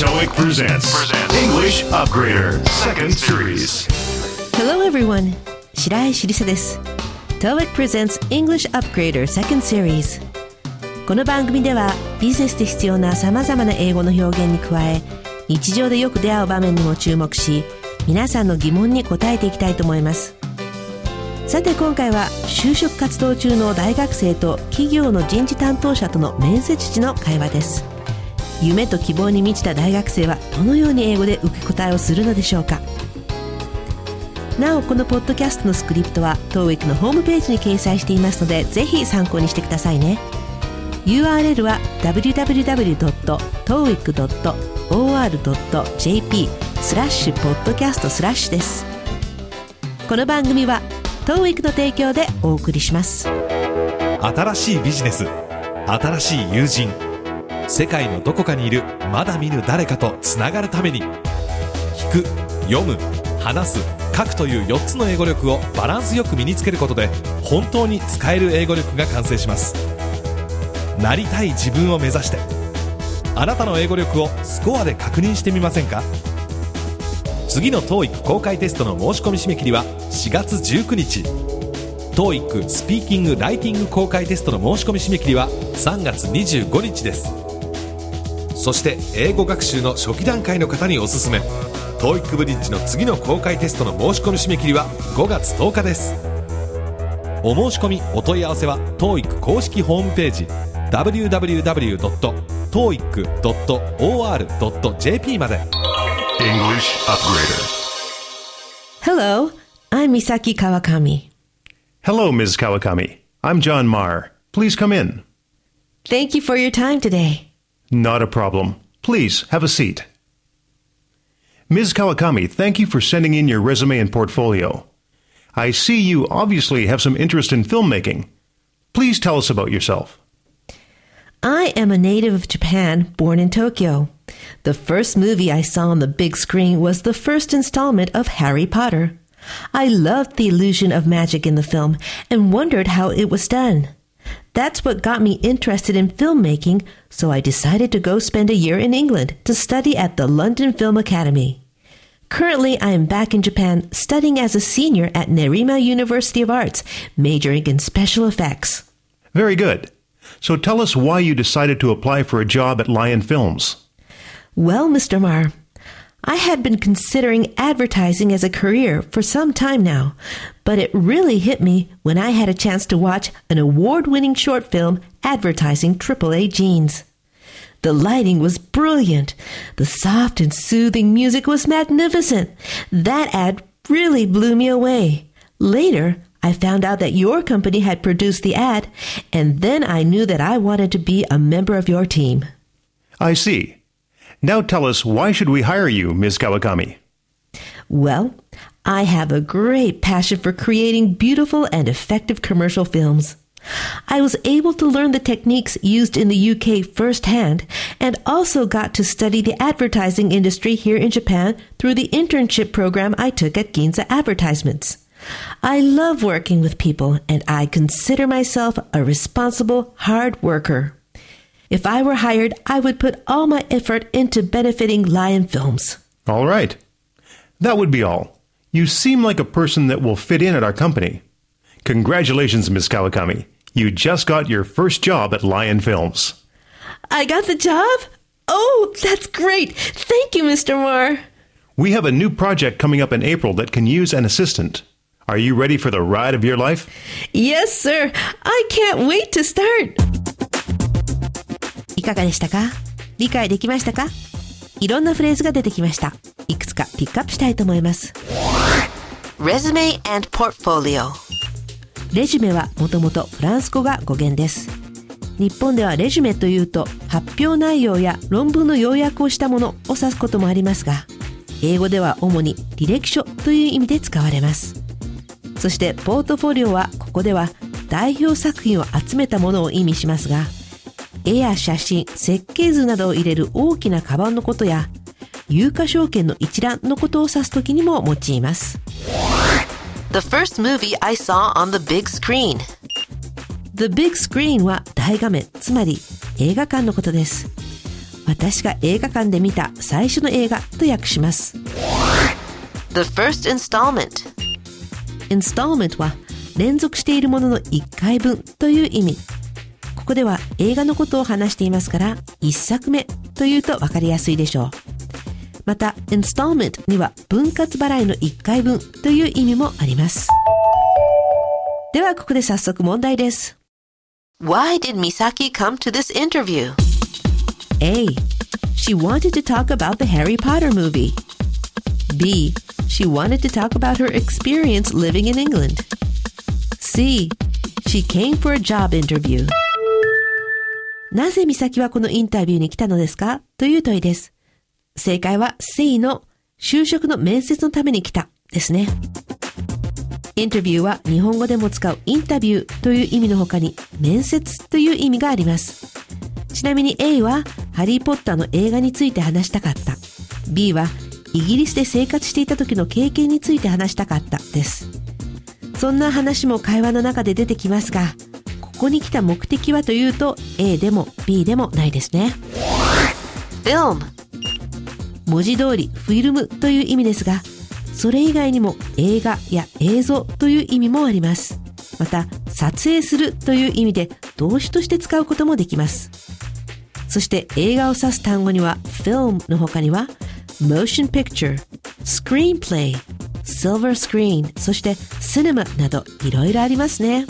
TOEIC presents English Upgrader Second Series. Hello everyone. 白石りさです。TOEIC presents English Upgrader Second Series. この番組ではビジネスで必要な様々な英語の表現に加え日常でよく出会う場面にも注目し皆さんの疑問に答えていきたいと思います。さて今回は就職活動中の大学生と企業の人事担当者との面接時の会話です夢と希望に満ちた大学生はどのように英語で受け答えをするのでしょうか？なおこのポッドキャストのスクリプトは TOEIC のホームページに掲載していますのでぜひ参考にしてくださいね。URL は www.toeic.or.jp スラッシュポッドキャストスラッシュです。この番組は TOEIC の提供でお送りします。新しいビジネス新しい友人世界のどこかにいるまだ見ぬ誰かとつながるために。聞く読む話す書くという4つの英語力をバランスよく身につけることで本当に使える英語力が完成します。なりたい自分を目指して。あなたの英語力をスコアで確認してみませんか？次の TOEIC 公開テストの申し込み締め切りは4月19日。TOEIC スピーキング・ライティング公開テストの申し込み締め切りは3月25日です。そして英語学習の初期段階の方におすすめ TOEIC ブリッジの次の公開テストの申し込み締め切りは5月10日ですお申し込みお問い合わせは TOEIC 公式ホームページ www.toeic.or.jp まで English Upgrader. Hello I'm Misaki Kawakami Hello, Ms. Kawakami. I'm John Marr. Please come in. Thank you for your time today Not a problem. Please have a seat. Ms. Kawakami, thank you for sending in your resume and portfolio. I see you obviously have some interest in filmmaking. Please tell us about yourself. I am a native of Japan, born in Tokyo. The first movie I saw on the big screen was the first installment of Harry Potter. I loved the illusion of magic in the film and wondered how it was done. That's what got me interested in filmmaking, so I decided to go spend a year in England to study at the London Film Academy. Currently, I am back in Japan studying as a senior at Nerima University of Arts, majoring in special effects. Very good. So tell us why you decided to apply for a job at Lion Films. Well, Mr. Marr, I had been considering advertising as a career for some time now, but it really hit me when I had a chance to watch an award winning short film advertising AAA jeans. The lighting was brilliant. The soft and soothing music was magnificent. That ad really blew me away. Later, I found out that your company had produced the ad, and then I knew that I wanted to be a member of your team. I see. Now tell us why should we hire you, Ms. Kawakami? Well, I have a great passion for creating beautiful and effective commercial films. I was able to learn the techniques used in the UK firsthand and also got to study the advertising industry here in Japan through the internship program I took at Ginza Advertisements. I love working with people and I consider myself a responsible, hard worker. If I were hired, I would put all my effort into benefiting Lion Films. All right. That would be all. You seem like a person that will fit in at our company. Congratulations, Ms. Kawakami. You just got your first job at Lion Films. I got the job? Oh, that's great. Thank you, Mr. Moore. We have a new project coming up in April that can use an assistant. Are you ready for the ride of your life? Yes, sir. I can't wait to start. いかがでしたか？理解できましたか？いろんなフレーズが出てきました。いくつかピックアップしたいと思います。レジュメはもともとフランス語が語源です。日本ではレジュメというと発表内容や論文の要約をしたものを指すこともありますが、英語では主に履歴書という意味で使われます。そしてポートフォリオはここでは代表作品を集めたものを意味しますが、絵や写真、設計図などを入れる大きなカバンのことや、有価証券の一覧のことを指すときにも用います。The first movie I saw on the big screen The big screen は大画面、つまり映画館のことです。私が映画館で見た最初の映画と訳します。The first installment installment は連続しているものの1回分という意味。ここでは映画のことを話していますから1作目というと分かりやすいでしょう。また、installment には分割払いの1回分という意味もあります。ではここで早速問題です。Why did Misaki come to this interview? A. She wanted to talk about the Harry Potter movie. B. She wanted to talk about her experience living in England. C. She came for a job interview. なぜ美咲はこのインタビューに来たのですか？という問いです。正解は C の就職の面接のために来たですね。インタビューは日本語でも使うインタビューという意味の他に面接という意味があります。ちなみに A はハリーポッターの映画について話したかった。B はイギリスで生活していた時の経験について話したかったです。そんな話も会話の中で出てきますが、ここに来た目的はというと A でも B でもないですね。Film 文字通りフィルムという意味ですが、それ以外にも映画や映像という意味もあります。また、撮影するという意味で動詞として使うこともできます。そして映画を指す単語には film の他には motion picture, screenplay, silver screen, そして cinema などいろいろありますね。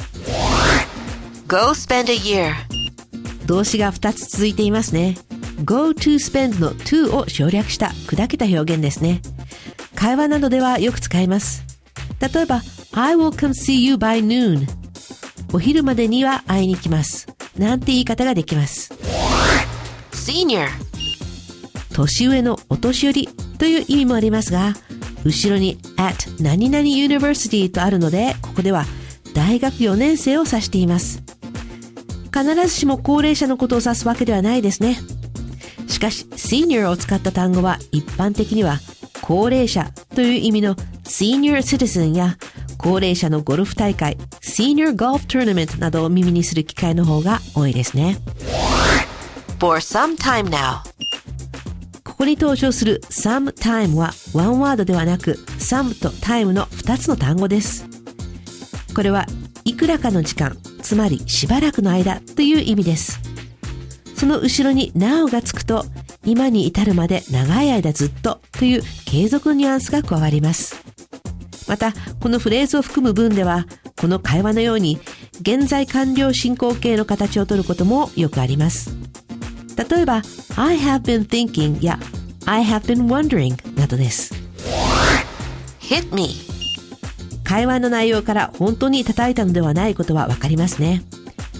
Go spend a year 動詞が2つ続いていますね。go to spend の to を省略した砕けた表現ですね。会話などではよく使います。例えば、I will come see you by noon お昼までには会いに来ます。なんて言い方ができます。senior 年上のお年寄りという意味もありますが、後ろに at 何々 university とあるので、ここでは大学4年生を指しています。必ずしも高齢者のことを指すわけではないですね。しかし、senior を使った単語は一般的には高齢者という意味の senior citizen や高齢者のゴルフ大会 senior golf tournament などを耳にする機会の方が多いですね。For some time now ここに登場する some time はワンワードではなく some と time の2つの単語です。これはいくらかの時間、つまりしばらくの間という意味です。その後ろに now がつくと今に至るまで長い間ずっとという継続のニュアンスが加わります。また、このフレーズを含む文では、この会話のように現在完了進行形の形をとることもよくあります。例えば、I have been thinking や I have been wondering などです。hit me 会話の内容から本当に叩いたのではないことはわかりますね。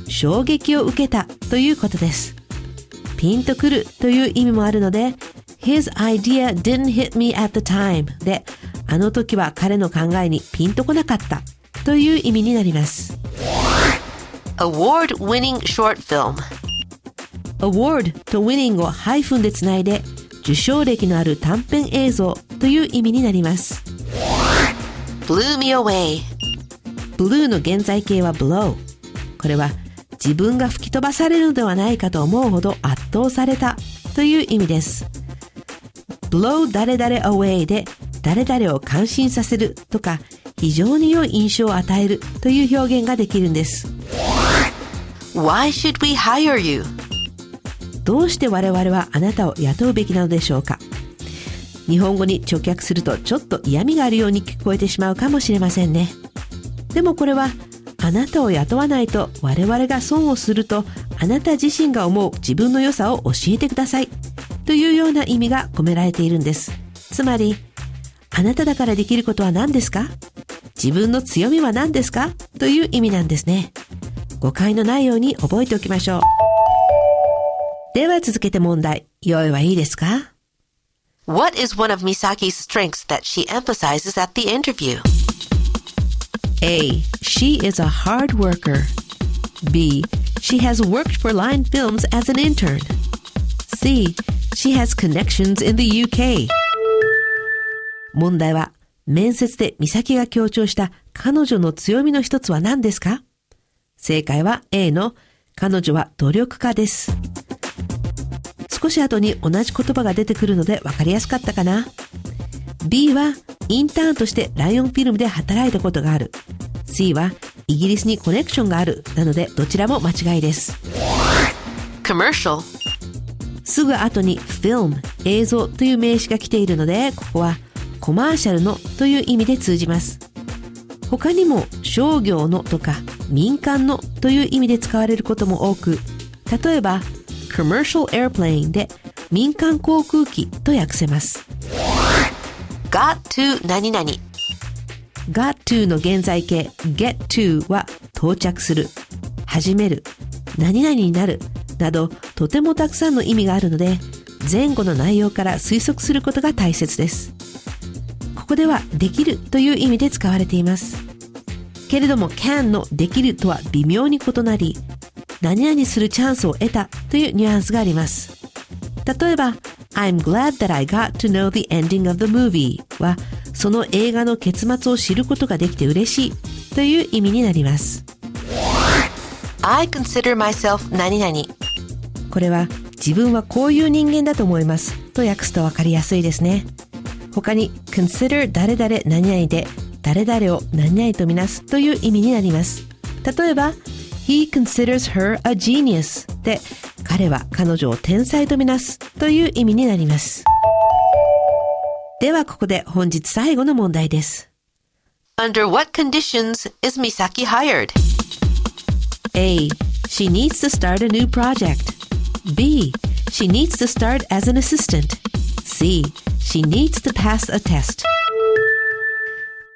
衝撃を受けたということです。ピンとくるという意味もあるので、His idea didn't hit me at the time で、あの時は彼の考えにピンとこなかったという意味になります。Award winning short film award と winning をハイフンでつないで受賞歴のある短編映像という意味になります blew me away. blue の現在形は blow これは自分が吹き飛ばされるのではないかと思うほど圧倒されたという意味です。blow 誰々 away で誰々を感心させるとか非常に良い印象を与えるという表現ができるんです。Why should we hire you? どうして我々はあなたを雇うべきなのでしょうか？日本語に直訳するとちょっと嫌味があるように聞こえてしまうかもしれませんね。でもこれはあなたを雇わないと我々が損をするとあなた自身が思う自分の良さを教えてくださいというような意味が込められているんです。つまり、あなただからできることは何ですか？自分の強みは何ですか？という意味なんですね。誤解のないように覚えておきましょう。では続けて問題。用意はいいですか？What is one of Misaki's strengths that she emphasizes at the interview? A. She is a hard worker. B. She has worked for Line Films as an intern. C. She has connections in the UK. 問題は、面接で美咲が強調した彼女の強みの一つは何ですか正解は A の彼女は努力家です。 少し後に同じ言葉が出てくるので分かりやすかったかな。B はインターンとしてライオンフィルムで働いたことがある。C はイギリスにコネクションがある。なのでどちらも間違いです。commercial すぐ後に film 映像という名詞が来ているのでここはコマーシャルのという意味で通じます他にも商業のとか民間のという意味で使われることも多く例えば commercial airplane で民間航空機と訳せます。Got to 何々。Got to の現在形 get to は到着する。始める。何々になる。などとてもたくさんの意味があるので前後の内容から推測することが大切です。ここではできるという意味で使われています。けれども can のできるとは微妙に異なり何々するチャンスを得たというニュアンスがあります例えば I'm glad that I got to know the ending of the movie はその映画の結末を知ることができて嬉しいという意味になります I consider myself 何々これは自分はこういう人間だと思いますと訳すとわかりやすいですね。他に consider 誰々何々で誰々を何々とみなすという意味になります。例えば He considers her a genius で彼は彼女を天才とみなすという意味になります。ではここで本日最後の問題です。Under what conditions is Misaki hired? A. She needs to start a new project. B. She needs to start as an assistant. C. She needs to pass a test.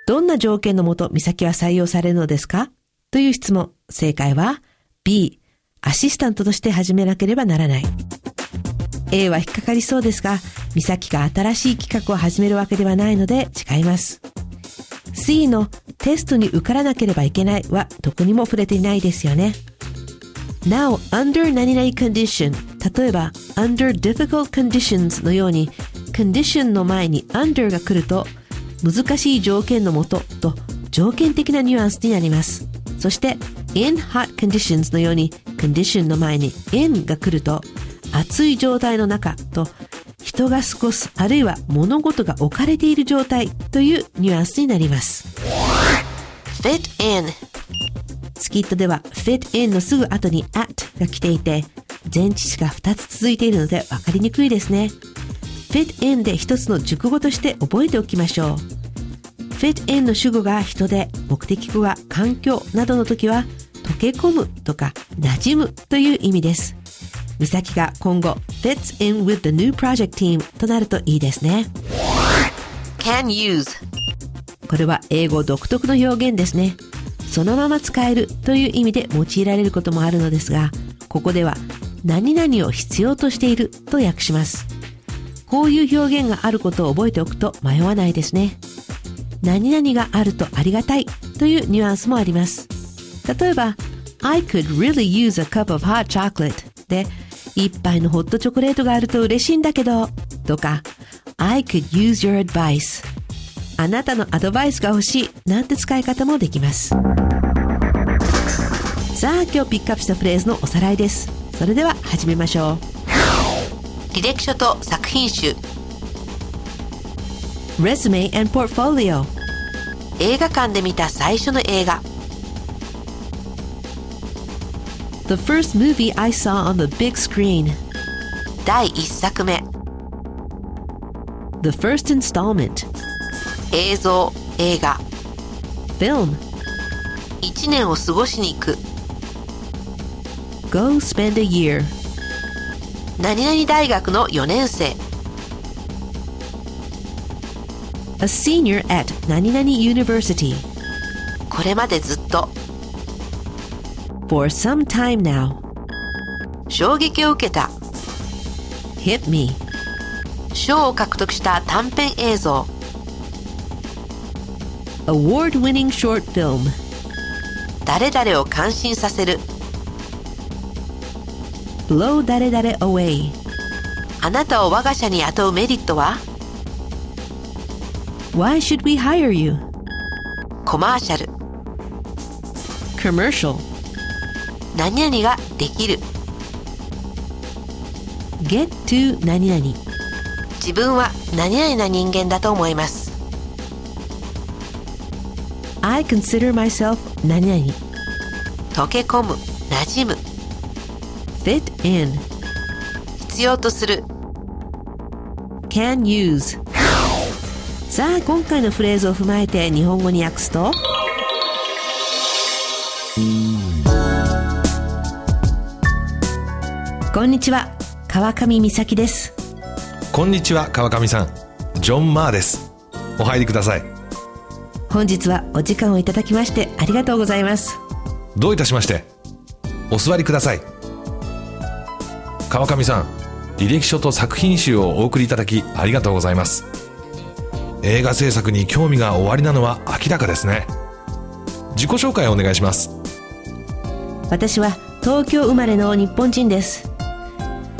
どんな条件のもと、美咲は採用されるのですかという質問。正解は B。アシスタントとして始めなければならない。A は引っかかりそうですが、美咲が新しい企画を始めるわけではないので違います。C のテストに受からなければいけないはどこにも触れていないですよね。なお、under 何々 condition 例えば under difficult conditions のように condition の前に under が来ると難しい条件のもとと条件的なニュアンスになります。そして in hot conditions のように condition の前に in が来ると暑い状態の中と人が過ごすあるいは物事が置かれている状態というニュアンスになります。fit in スキットでは fit in のすぐ後に at が来ていて、前置詞が2つ続いているので分かりにくいですね。fit in で一つの熟語として覚えておきましょう。Fit in の主語が人で、目的語が環境などの時は、溶け込むとか馴染むという意味です。美咲が今後 fits in with the new project team となるといいですね。can use これは英語独特の表現ですね。そのまま使えるという意味で用いられることもあるのですが、ここでは何々を必要としていると訳します。こういう表現があることを覚えておくと迷わないですね。何々があるとありがたいというニュアンスもあります。例えば、I could really use a cup of hot chocolate で、一杯のホットチョコレートがあると嬉しいんだけど、とか、I could use your advice あなたのアドバイスが欲しいなんて使い方もできます。さあ今日ピックアップしたフレーズのおさらいですそれでは始めましょう履歴書と作品集 Resume and Portfolio 映画館で見た最初の映画 The first movie I saw on the big screen 第1作目 The first installment 映像映画 Film 1年を過ごしに行く Go spend a year 何々大学の4年生 A senior at 何々 university これまでずっと For some time now 衝撃を受けた Hit me 賞を獲得した短編映像 Award-winning short film 誰々を感心させる blow 誰々 away あなたを我が社に雇うメリットは Why should we hire you? コマーシャル commercial 何々ができる get to 何々自分は何々な人間だと思います I consider myself 何々溶け込む馴染む fit in 必要とする can use さあ今回のフレーズを踏まえて日本語に訳すと？こんにちは川上美咲です。こんにちは川上さん。ジョン・マーです。お入りください。本日はお時間をいただきましてありがとうございます。どういたしまして？お座りください。川上さん履歴書と作品集をお送りいただきありがとうございます映画制作に興味がおありなのは明らかですね。自己紹介お願いします。私は東京生まれの日本人です。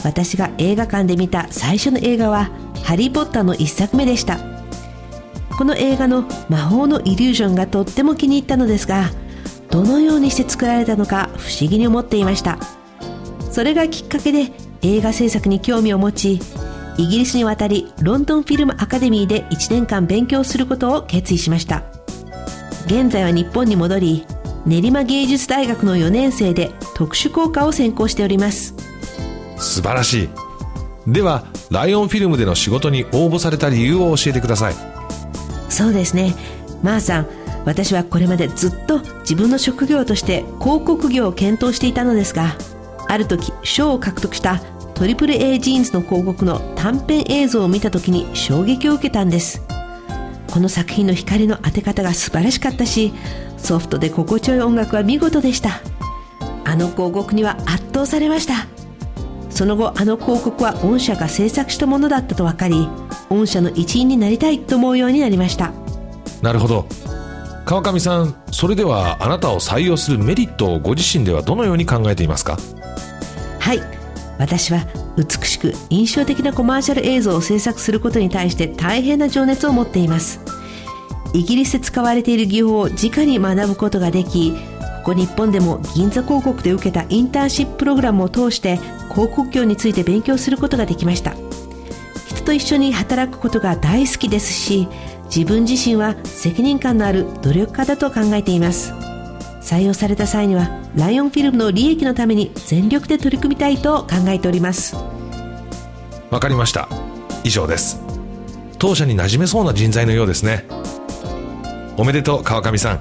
私が映画館で見た最初の映画は「ハリー・ポッター」の一作目でした。この映画の魔法のイリュージョンがとっても気に入ったのですがどのようにして作られたのか不思議に思っていました。それがきっかけで映画制作に興味を持ちイギリスに渡りロンドンフィルムアカデミーで1年間勉強することを決意しました。現在は日本に戻り練馬芸術大学の4年生で特殊効果を専攻しております。素晴らしい。ではライオンフィルムでの仕事に応募された理由を教えてください。そうですね。まー、さん私はこれまでずっと自分の職業として広告業を検討していたのですがある時賞を獲得したトリプル A ジーンズの広告の短編映像を見た時に衝撃を受けたんです。この作品の光の当て方が素晴らしかったしソフトで心地よい音楽は見事でした。あの広告には圧倒されました。その後あの広告は御社が制作したものだったと分かり御社の一員になりたいと思うようになりました。なるほど。川上さんそれではあなたを採用するメリットをご自身ではどのように考えていますか？はい私は美しく印象的なコマーシャル映像を制作することに対して大変な情熱を持っています。イギリスで使われている技法を直に学ぶことができここ日本でも銀座広告で受けたインターンシッププログラムを通して広告業について勉強することができました。人と一緒に働くことが大好きですし自分自身は責任感のある努力家だと考えています。採用された際にはライオンフィルムの利益のために全力で取り組みたいと考えております。わかりました。以上です。当社に馴染めそうな人材のようですね。おめでとう川上さん。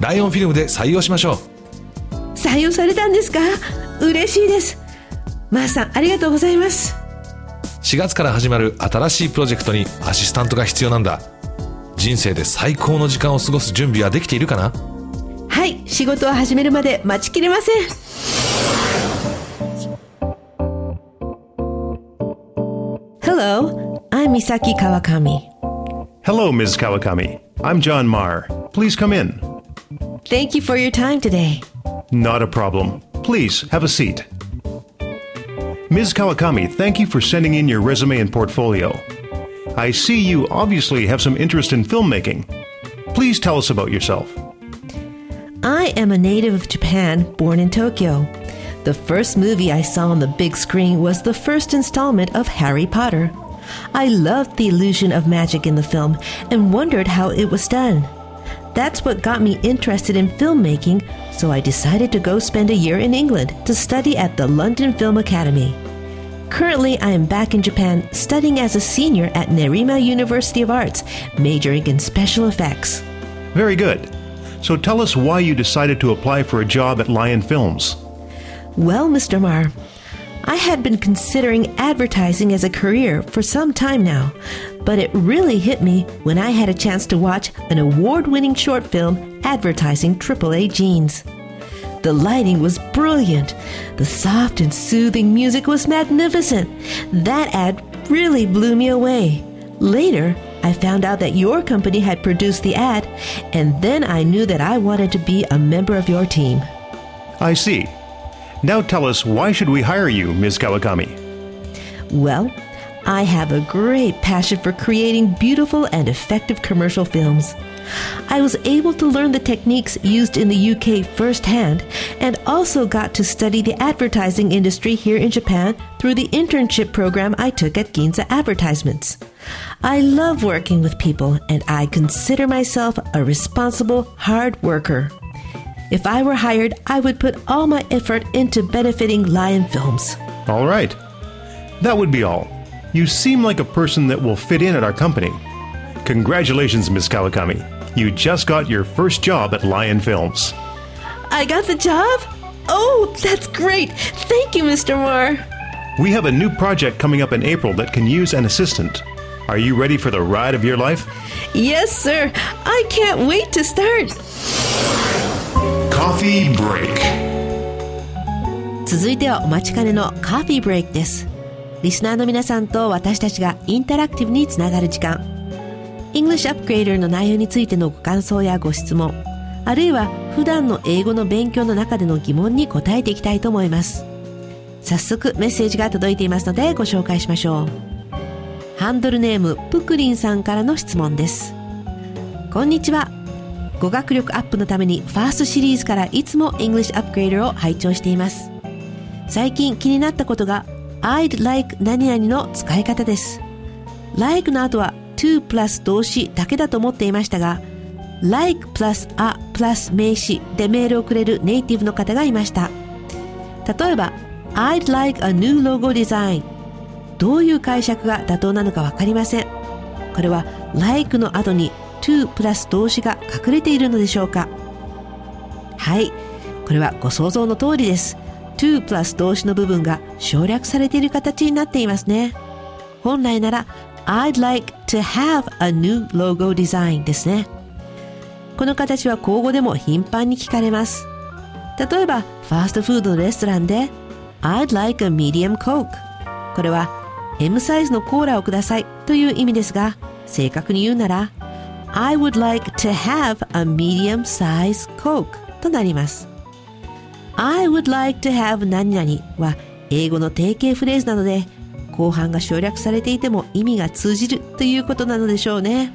ライオンフィルムで採用しましょう。採用されたんですか？嬉しいです。マーさんありがとうございます。4月から始まる新しいプロジェクトにアシスタントが必要なんだ。人生で最高の時間を過ごす準備はできているかな？はい仕事を始めるまで待ちきれません Hello, I'm Misaki Kawakami. Hello, Ms. Kawakami. I'm John Marr. Please come in. Thank you for your time today. Not a problem. Please have a seat. Ms. Kawakami, thank you for sending in your resume and portfolio. I see you obviously have some interest in filmmaking. Please tell us about yourself. I am a native of Japan, born in Tokyo. The first movie I saw on the big screen was the first installment of Harry Potter. I loved the illusion of magic in the film and wondered how it was done. That's what got me interested in filmmaking, so I decided to go spend a year in England to study at the London Film Academy. Currently, I am back in Japan studying as a senior at Nerima University of Arts, majoring in special effects. Very good. So tell us why you decided to apply for a job at Lion Films. Well, Mr. Marr, I had been considering advertising as a career for some time now, but it really hit me when I had a chance to watch an award winning short film advertising AAA jeans. The lighting was brilliant. The soft and soothing music was magnificent. That ad really blew me away. Later, I found out that your company had produced the ad, and then I knew that I wanted to be a member of your team. I see. Now tell us why should we hire you, Ms. Kawakami? Well, I have a great passion for creating beautiful and effective commercial films. I was able to learn the techniques used in the UK firsthand and also got to study the advertising industry here in Japan through the internship program I took at Ginza Advertisements. I love working with people and I consider myself a responsible, hard worker. If I were hired, I would put all my effort into benefiting Lion Films. All right. That would be all. You seem like a person that will fit in at our company. Congratulations, Miss Kawakami. You just got your first job at Lion Films. I got the job? Oh, that's great. Thank you, Mr. Moore. We have a new project coming up in April that can use an assistant. Are you ready for the ride of your life? Yes, sir. I can't wait to start. Coffee break. 続いてはお待ちかねのカフィーブレイクです。リスナーの皆さんと私たちがインタラクティブにつながる時間。English Upgrader の内容についてのご感想やご質問、あるいは普段の英語の勉強の中での疑問に答えていきたいと思います。早速メッセージが届いていますのでご紹介しましょう。ハンドルネームプクリンさんからの質問です。こんにちは。語学力アップのためにファーストシリーズからいつも English Upgrader を拝聴しています。最近気になったことが I'd like 何々の使い方です。like の後は to プラス動詞だけだと思っていましたが like プラス a プラス名詞でメールをくれるネイティブの方がいました。例えば I'd like a new logo design どういう解釈が妥当なのかわかりません。これは like の後に to プラス動詞が隠れているのでしょうか。はい。これはご想像の通りです。to プラス動詞の部分が省略されている形になっていますね。本来なら I'd like to have a new logo design ですね。この形は口語でも頻繁に聞かれます。例えばファーストフードのレストランで I'd like a medium coke これは M サイズのコーラをくださいという意味ですが正確に言うなら I would like to have a medium size Coke となります。I would like to have 何々は英語の定型フレーズなので後半が省略されていても意味が通じるということなのでしょうね。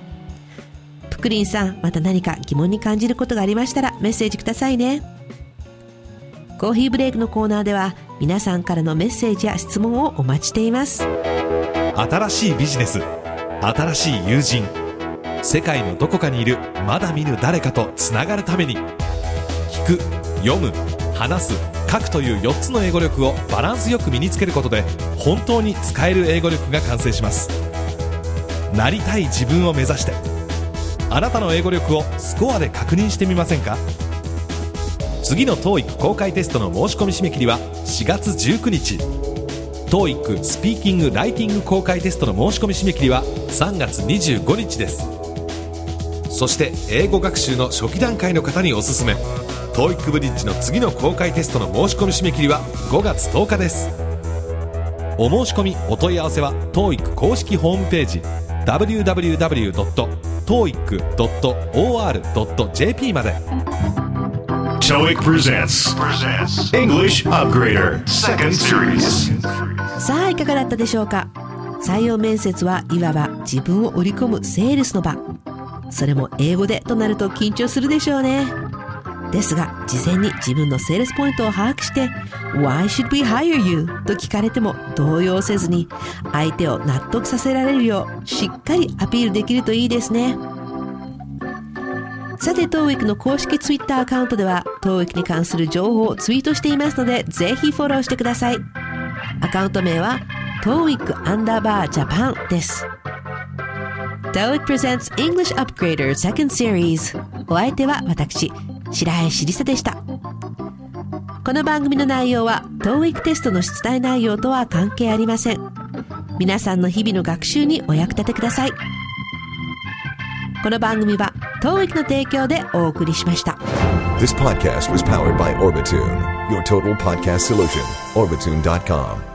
プクリンさん、また何か疑問に感じることがありましたらメッセージくださいね。コーヒーブレイクのコーナーでは皆さんからのメッセージや質問をお待ちしています。新しいビジネス、新しい友人、世界のどこかにいるまだ見ぬ誰かとつながるために聞く読む話す書くという4つの英語力をバランスよく身につけることで本当に使える英語力が完成しますなりたい自分を目指してあなたの英語力をスコアで確認してみませんか？次の TOEIC 公開テストの申し込み締め切りは4月19日。TOEIC スピーキング・ライティング公開テストの申し込み締め切りは3月25日です。そして英語学習の初期段階の方におすすめ。TOEIC ブリッジの次の公開テストの申し込み締め切りは5月10日です。お申し込みお問い合わせは TOEIC 公式ホームページ www.toeic.or.jp まで。TOEIC presents English Upgrader Second Series さあいかがだったでしょうか？採用面接はいわば自分を売り込むセールスの場それも英語でとなると緊張するでしょうね。ですが、事前に自分のセールスポイントを把握して、Why should we hire you? と聞かれても動揺せずに、相手を納得させられるよう、しっかりアピールできるといいですね。さて、TOEIC の公式 Twitter アカウントでは、TOEIC に関する情報をツイートしていますので、ぜひフォローしてください。アカウント名は、TOEIC アンダーバージャパンです。TOEIC presents English Upgrader Second Series お相手は私白石りさでしたこの番組の内容は TOEIC テストの出題内容とは関係ありません皆さんの日々の学習にお役立てくださいこの番組は TOEIC の提供でお送りしました This podcast was powered by Orbitune, your total podcast solution. Orbitune.com